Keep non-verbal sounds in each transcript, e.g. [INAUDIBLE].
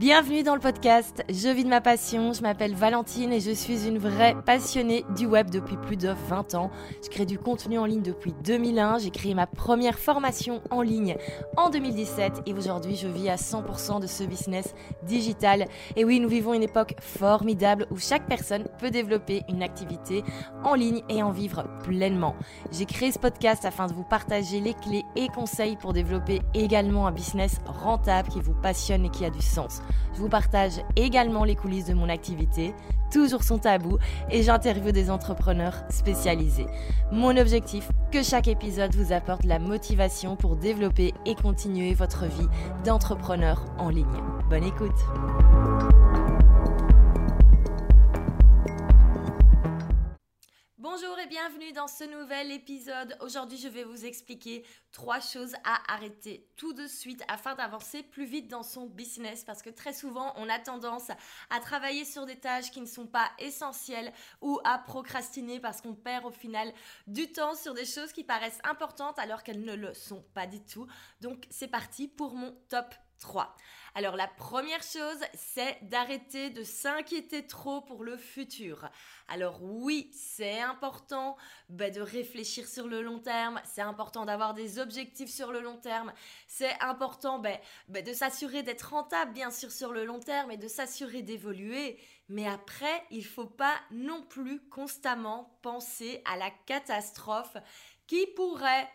Bienvenue dans le podcast Je vis de ma passion, je m'appelle Valentine et je suis une vraie passionnée du web depuis plus de 20 ans. Je crée du contenu en ligne depuis 2001, j'ai créé ma première formation en ligne en 2017 et aujourd'hui je vis à 100% de ce business digital. Et oui, nous vivons une époque formidable où chaque personne peut développer une activité en ligne et en vivre pleinement. J'ai créé ce podcast afin de vous partager les clés et conseils pour développer également un business rentable qui vous passionne et qui a du sens. Je vous partage également les coulisses de mon activité, toujours son tabou, et j'interviewe des entrepreneurs spécialisés. Mon objectif, que chaque épisode vous apporte la motivation pour développer et continuer votre vie d'entrepreneur en ligne. Bonne écoute bienvenue dans ce nouvel épisode. Aujourd'hui, je vais vous expliquer trois choses à arrêter tout de suite afin d'avancer plus vite dans son business parce que très souvent, on a tendance à travailler sur des tâches qui ne sont pas essentielles ou à procrastiner parce qu'on perd au final du temps sur des choses qui paraissent importantes alors qu'elles ne le sont pas du tout. Donc, c'est parti pour mon top 3. Alors la première chose, c'est d'arrêter de s'inquiéter trop pour le futur. Alors oui, c'est important bah, de réfléchir sur le long terme, c'est important d'avoir des objectifs sur le long terme, c'est important bah, bah, de s'assurer d'être rentable bien sûr sur le long terme et de s'assurer d'évoluer. Mais après, il ne faut pas non plus constamment penser à la catastrophe qui pourrait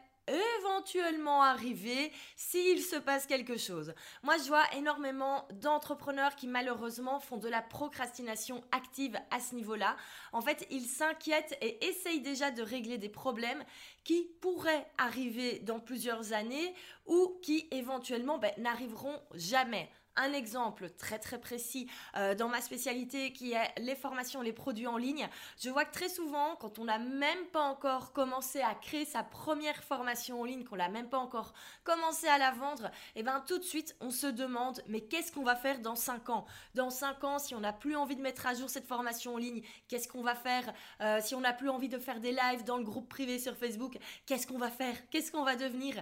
éventuellement arriver s'il se passe quelque chose. Moi, je vois énormément d'entrepreneurs qui malheureusement font de la procrastination active à ce niveau-là. En fait, ils s'inquiètent et essayent déjà de régler des problèmes qui pourraient arriver dans plusieurs années ou qui éventuellement ben, n'arriveront jamais un exemple très très précis euh, dans ma spécialité qui est les formations, les produits en ligne. Je vois que très souvent, quand on n'a même pas encore commencé à créer sa première formation en ligne, qu'on n'a même pas encore commencé à la vendre, et eh bien tout de suite on se demande mais qu'est-ce qu'on va faire dans 5 ans? Dans 5 ans, si on n'a plus envie de mettre à jour cette formation en ligne, qu'est-ce qu'on va faire? Euh, Si on n'a plus envie de faire des lives dans le groupe privé sur Facebook, qu'est-ce qu'on va faire? Qu'est-ce qu'on va devenir?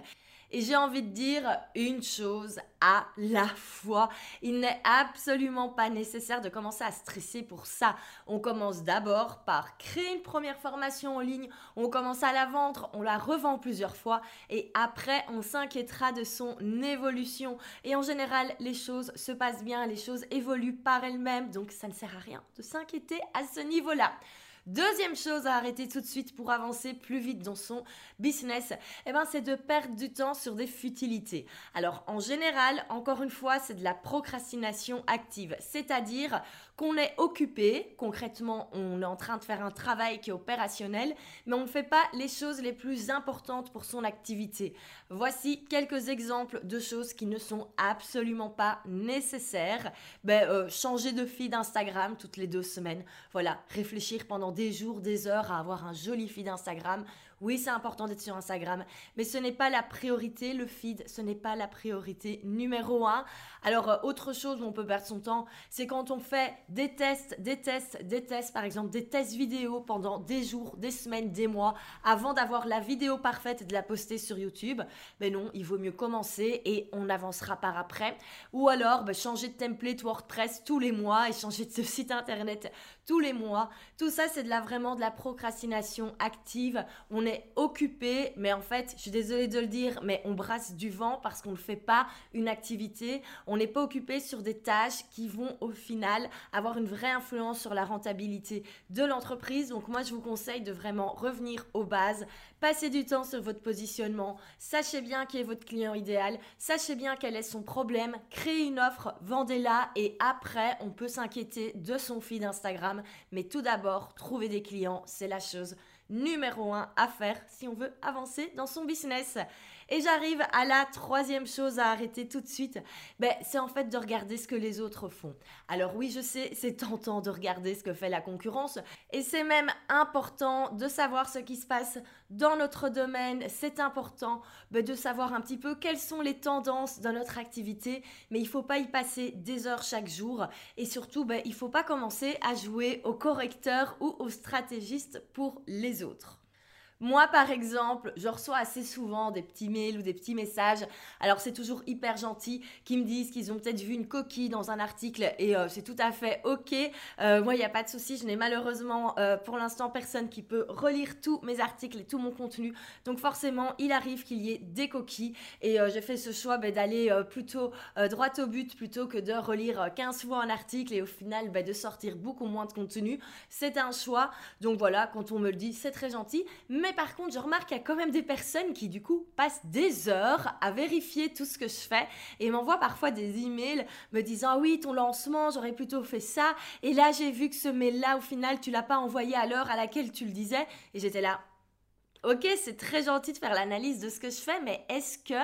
Et j'ai envie de dire une chose à la fois. Il n'est absolument pas nécessaire de commencer à stresser pour ça. On commence d'abord par créer une première formation en ligne, on commence à la vendre, on la revend plusieurs fois et après on s'inquiétera de son évolution. Et en général, les choses se passent bien, les choses évoluent par elles-mêmes, donc ça ne sert à rien de s'inquiéter à ce niveau-là. Deuxième chose à arrêter tout de suite pour avancer plus vite dans son business, eh ben, c'est de perdre du temps sur des futilités. Alors en général, encore une fois, c'est de la procrastination active, c'est-à-dire qu'on est occupé, concrètement on est en train de faire un travail qui est opérationnel, mais on ne fait pas les choses les plus importantes pour son activité. Voici quelques exemples de choses qui ne sont absolument pas nécessaires. Ben, euh, changer de feed Instagram toutes les deux semaines. Voilà, réfléchir pendant des jours, des heures à avoir un joli feed Instagram oui, c'est important d'être sur Instagram, mais ce n'est pas la priorité, le feed, ce n'est pas la priorité numéro un. Alors, euh, autre chose où on peut perdre son temps, c'est quand on fait des tests, des tests, des tests, par exemple des tests vidéo pendant des jours, des semaines, des mois, avant d'avoir la vidéo parfaite et de la poster sur YouTube. Mais non, il vaut mieux commencer et on avancera par après. Ou alors, bah, changer de template WordPress tous les mois et changer de [LAUGHS] site internet tous les mois. Tout ça, c'est de la, vraiment de la procrastination active. On est occupé, mais en fait, je suis désolée de le dire, mais on brasse du vent parce qu'on ne fait pas une activité. On n'est pas occupé sur des tâches qui vont au final avoir une vraie influence sur la rentabilité de l'entreprise. Donc moi, je vous conseille de vraiment revenir aux bases, passer du temps sur votre positionnement, sachez bien qui est votre client idéal, sachez bien quel est son problème, créez une offre, vendez-la et après, on peut s'inquiéter de son feed Instagram. Mais tout d'abord, trouver des clients, c'est la chose numéro un à faire si on veut avancer dans son business. Et j'arrive à la troisième chose à arrêter tout de suite. Ben, c'est en fait de regarder ce que les autres font. Alors oui, je sais, c'est tentant de regarder ce que fait la concurrence. Et c'est même important de savoir ce qui se passe dans notre domaine. C'est important ben, de savoir un petit peu quelles sont les tendances dans notre activité. Mais il ne faut pas y passer des heures chaque jour. Et surtout, ben, il ne faut pas commencer à jouer au correcteur ou au stratégiste pour les autres. Moi, par exemple, je reçois assez souvent des petits mails ou des petits messages. Alors, c'est toujours hyper gentil qui me disent qu'ils ont peut-être vu une coquille dans un article et euh, c'est tout à fait OK. Euh, moi, il n'y a pas de souci. Je n'ai malheureusement euh, pour l'instant personne qui peut relire tous mes articles et tout mon contenu. Donc, forcément, il arrive qu'il y ait des coquilles et j'ai fait ce choix ben, d'aller plutôt droit au but plutôt que de relire 15 fois un article et au final ben, de sortir beaucoup moins de contenu. C'est un choix. Donc, voilà, quand on me le dit, c'est très gentil. Mais mais par contre, je remarque qu'il y a quand même des personnes qui, du coup, passent des heures à vérifier tout ce que je fais et m'envoient parfois des emails me disant ah oui, ton lancement, j'aurais plutôt fait ça. Et là, j'ai vu que ce mail-là, au final, tu l'as pas envoyé à l'heure à laquelle tu le disais. Et j'étais là. Ok, c'est très gentil de faire l'analyse de ce que je fais, mais est-ce que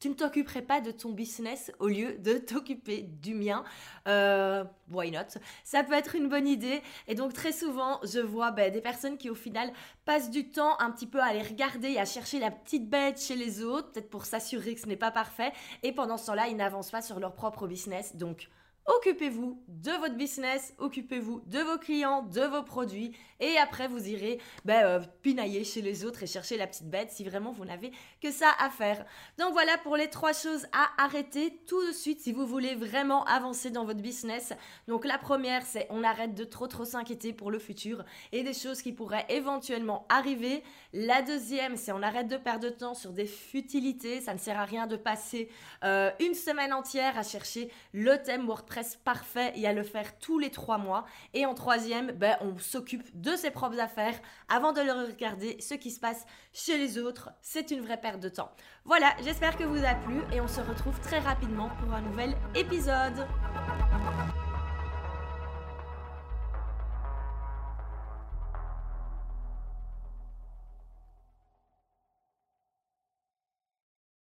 tu ne t'occuperais pas de ton business au lieu de t'occuper du mien. Euh, why not? Ça peut être une bonne idée. Et donc très souvent, je vois ben, des personnes qui au final passent du temps un petit peu à aller regarder et à chercher la petite bête chez les autres, peut-être pour s'assurer que ce n'est pas parfait. Et pendant ce temps-là, ils n'avancent pas sur leur propre business. Donc occupez-vous de votre business, occupez-vous de vos clients, de vos produits, et après vous irez ben, euh, pinailler chez les autres et chercher la petite bête si vraiment vous n'avez que ça à faire. Donc voilà pour les trois choses à arrêter tout de suite si vous voulez vraiment avancer dans votre business. Donc la première, c'est on arrête de trop trop s'inquiéter pour le futur et des choses qui pourraient éventuellement arriver. La deuxième, c'est on arrête de perdre de temps sur des futilités. Ça ne sert à rien de passer euh, une semaine entière à chercher le thème WordPress parfait et à le faire tous les trois mois. Et en troisième, ben, on s'occupe de ses propres affaires avant de regarder ce qui se passe chez les autres. C'est une vraie perte de temps. Voilà, j'espère que vous a plu et on se retrouve très rapidement pour un nouvel épisode.